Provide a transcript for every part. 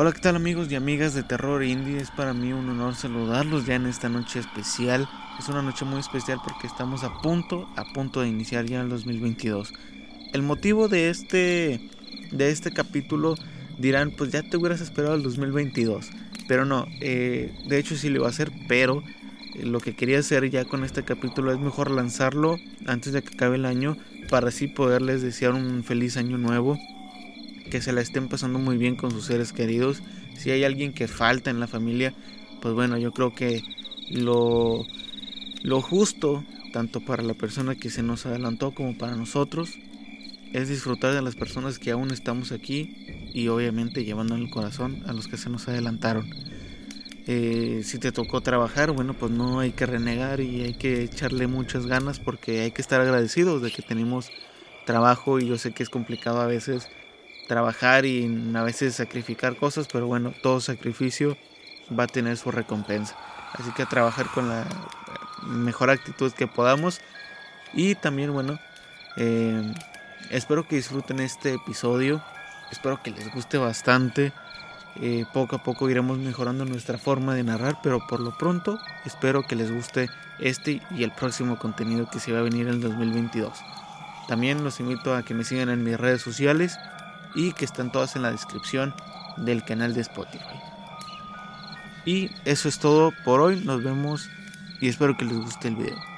Hola, ¿qué tal amigos y amigas de Terror Indie? Es para mí un honor saludarlos ya en esta noche especial. Es una noche muy especial porque estamos a punto, a punto de iniciar ya el 2022. El motivo de este, de este capítulo dirán, pues ya te hubieras esperado el 2022. Pero no, eh, de hecho sí lo iba a hacer, pero eh, lo que quería hacer ya con este capítulo es mejor lanzarlo antes de que acabe el año para así poderles desear un feliz año nuevo que se la estén pasando muy bien con sus seres queridos. Si hay alguien que falta en la familia, pues bueno, yo creo que lo, lo justo, tanto para la persona que se nos adelantó como para nosotros, es disfrutar de las personas que aún estamos aquí y obviamente llevando en el corazón a los que se nos adelantaron. Eh, si te tocó trabajar, bueno, pues no hay que renegar y hay que echarle muchas ganas porque hay que estar agradecidos de que tenemos trabajo y yo sé que es complicado a veces trabajar y a veces sacrificar cosas, pero bueno, todo sacrificio va a tener su recompensa. Así que a trabajar con la mejor actitud que podamos. Y también, bueno, eh, espero que disfruten este episodio. Espero que les guste bastante. Eh, poco a poco iremos mejorando nuestra forma de narrar, pero por lo pronto espero que les guste este y el próximo contenido que se va a venir en 2022. También los invito a que me sigan en mis redes sociales y que están todas en la descripción del canal de Spotify. Y eso es todo por hoy, nos vemos y espero que les guste el video.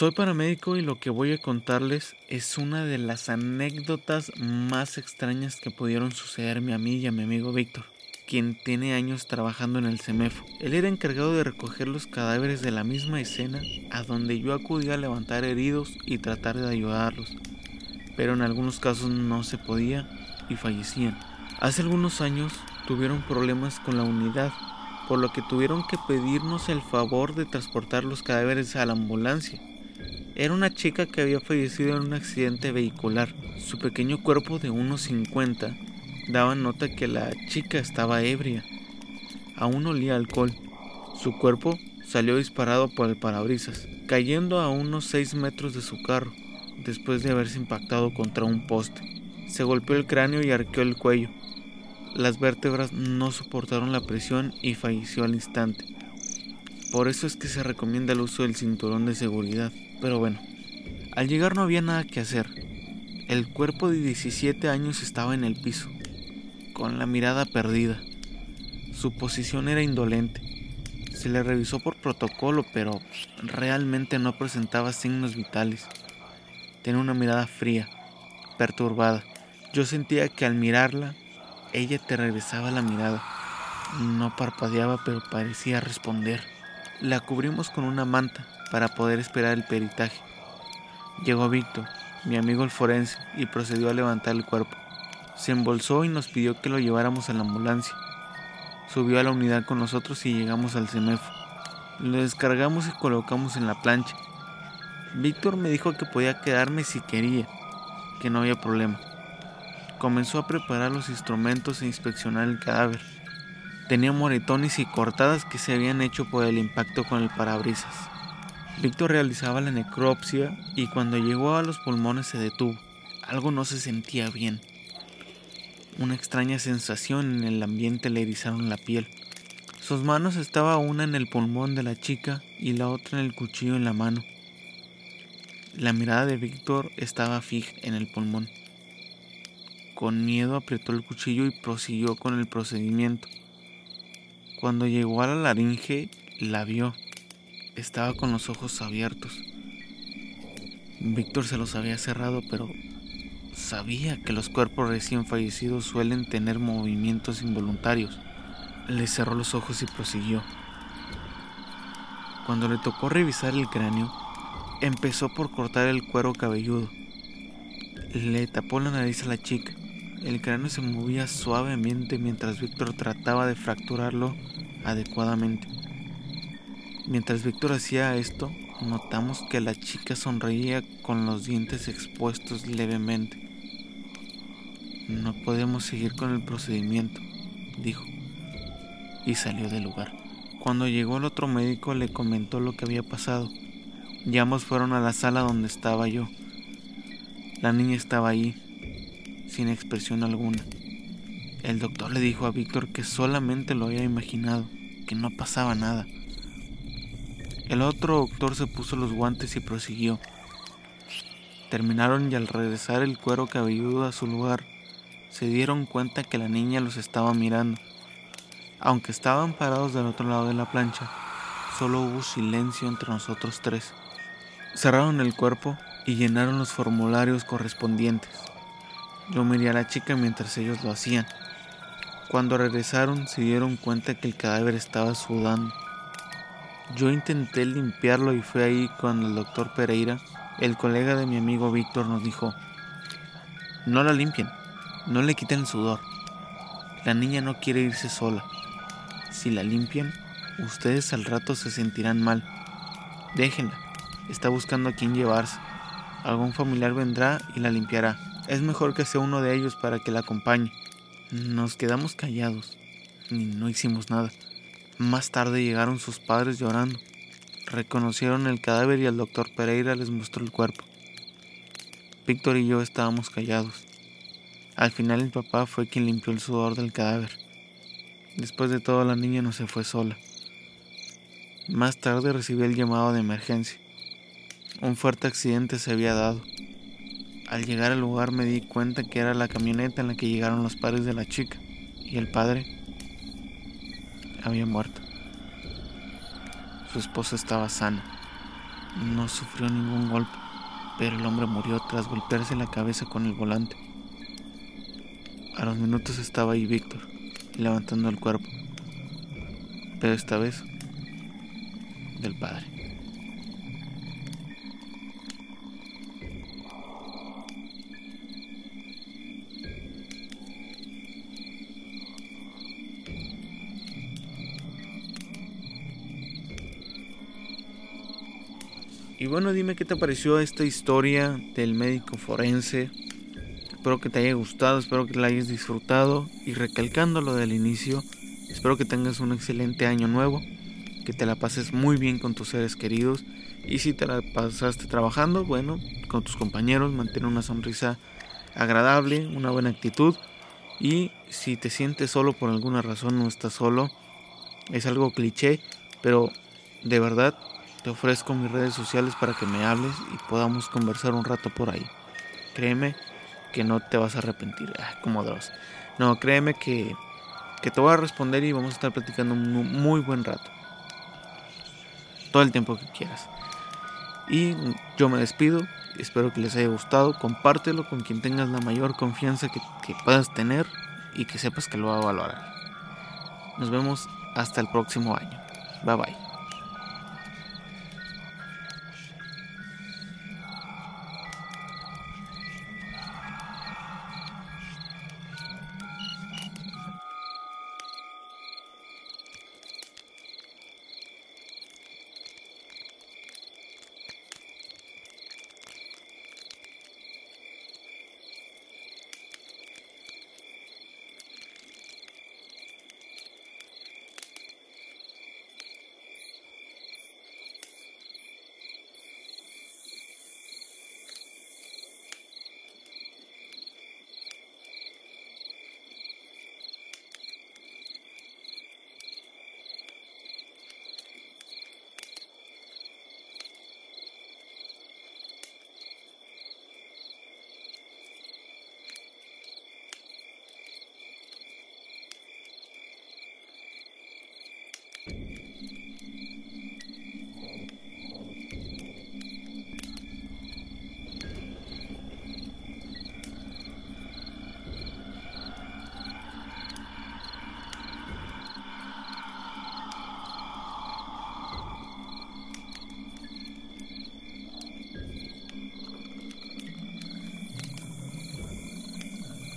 Soy paramédico y lo que voy a contarles es una de las anécdotas más extrañas que pudieron sucederme a mí y a mi amigo Víctor, quien tiene años trabajando en el CEMEFO. Él era encargado de recoger los cadáveres de la misma escena a donde yo acudía a levantar heridos y tratar de ayudarlos, pero en algunos casos no se podía y fallecían. Hace algunos años tuvieron problemas con la unidad, por lo que tuvieron que pedirnos el favor de transportar los cadáveres a la ambulancia era una chica que había fallecido en un accidente vehicular. Su pequeño cuerpo de unos 50 daba nota que la chica estaba ebria. Aún olía alcohol. Su cuerpo salió disparado por el parabrisas, cayendo a unos 6 metros de su carro, después de haberse impactado contra un poste. Se golpeó el cráneo y arqueó el cuello. Las vértebras no soportaron la presión y falleció al instante. Por eso es que se recomienda el uso del cinturón de seguridad. Pero bueno, al llegar no había nada que hacer. El cuerpo de 17 años estaba en el piso, con la mirada perdida. Su posición era indolente. Se le revisó por protocolo, pero realmente no presentaba signos vitales. Tenía una mirada fría, perturbada. Yo sentía que al mirarla, ella te regresaba la mirada. No parpadeaba, pero parecía responder. La cubrimos con una manta para poder esperar el peritaje. Llegó Víctor, mi amigo el forense, y procedió a levantar el cuerpo. Se embolsó y nos pidió que lo lleváramos a la ambulancia. Subió a la unidad con nosotros y llegamos al CEMEFO. Lo descargamos y colocamos en la plancha. Víctor me dijo que podía quedarme si quería, que no había problema. Comenzó a preparar los instrumentos e inspeccionar el cadáver. Tenía moretones y cortadas que se habían hecho por el impacto con el parabrisas. Víctor realizaba la necropsia y cuando llegó a los pulmones se detuvo. Algo no se sentía bien. Una extraña sensación en el ambiente le erizaron la piel. Sus manos estaba una en el pulmón de la chica y la otra en el cuchillo en la mano. La mirada de Víctor estaba fija en el pulmón. Con miedo apretó el cuchillo y prosiguió con el procedimiento. Cuando llegó a la laringe, la vio estaba con los ojos abiertos. Víctor se los había cerrado, pero sabía que los cuerpos recién fallecidos suelen tener movimientos involuntarios. Le cerró los ojos y prosiguió. Cuando le tocó revisar el cráneo, empezó por cortar el cuero cabelludo. Le tapó la nariz a la chica. El cráneo se movía suavemente mientras Víctor trataba de fracturarlo adecuadamente. Mientras Víctor hacía esto, notamos que la chica sonreía con los dientes expuestos levemente. No podemos seguir con el procedimiento, dijo, y salió del lugar. Cuando llegó el otro médico le comentó lo que había pasado, y ambos fueron a la sala donde estaba yo. La niña estaba ahí, sin expresión alguna. El doctor le dijo a Víctor que solamente lo había imaginado, que no pasaba nada. El otro doctor se puso los guantes y prosiguió. Terminaron y al regresar el cuero cabelludo a su lugar, se dieron cuenta que la niña los estaba mirando. Aunque estaban parados del otro lado de la plancha, solo hubo silencio entre nosotros tres. Cerraron el cuerpo y llenaron los formularios correspondientes. Yo miré a la chica mientras ellos lo hacían. Cuando regresaron se dieron cuenta que el cadáver estaba sudando. Yo intenté limpiarlo y fue ahí cuando el doctor Pereira, el colega de mi amigo Víctor, nos dijo, no la limpien, no le quiten el sudor. La niña no quiere irse sola. Si la limpian, ustedes al rato se sentirán mal. Déjenla, está buscando a quién llevarse. Algún familiar vendrá y la limpiará. Es mejor que sea uno de ellos para que la acompañe. Nos quedamos callados y no hicimos nada. Más tarde llegaron sus padres llorando. Reconocieron el cadáver y el doctor Pereira les mostró el cuerpo. Víctor y yo estábamos callados. Al final el papá fue quien limpió el sudor del cadáver. Después de todo la niña no se fue sola. Más tarde recibí el llamado de emergencia. Un fuerte accidente se había dado. Al llegar al lugar me di cuenta que era la camioneta en la que llegaron los padres de la chica y el padre había muerto. Su esposa estaba sana. No sufrió ningún golpe, pero el hombre murió tras golpearse la cabeza con el volante. A los minutos estaba ahí Víctor, levantando el cuerpo, pero esta vez del padre. Y bueno, dime qué te pareció esta historia del médico forense. Espero que te haya gustado, espero que la hayas disfrutado. Y recalcando lo del inicio, espero que tengas un excelente año nuevo, que te la pases muy bien con tus seres queridos. Y si te la pasaste trabajando, bueno, con tus compañeros, mantén una sonrisa agradable, una buena actitud. Y si te sientes solo por alguna razón, no estás solo. Es algo cliché, pero de verdad te ofrezco mis redes sociales para que me hables y podamos conversar un rato por ahí. Créeme que no te vas a arrepentir. Ah, como dos. No, créeme que, que te voy a responder y vamos a estar platicando un muy buen rato. Todo el tiempo que quieras. Y yo me despido. Espero que les haya gustado. Compártelo con quien tengas la mayor confianza que, que puedas tener y que sepas que lo va a valorar. Nos vemos hasta el próximo año. Bye bye.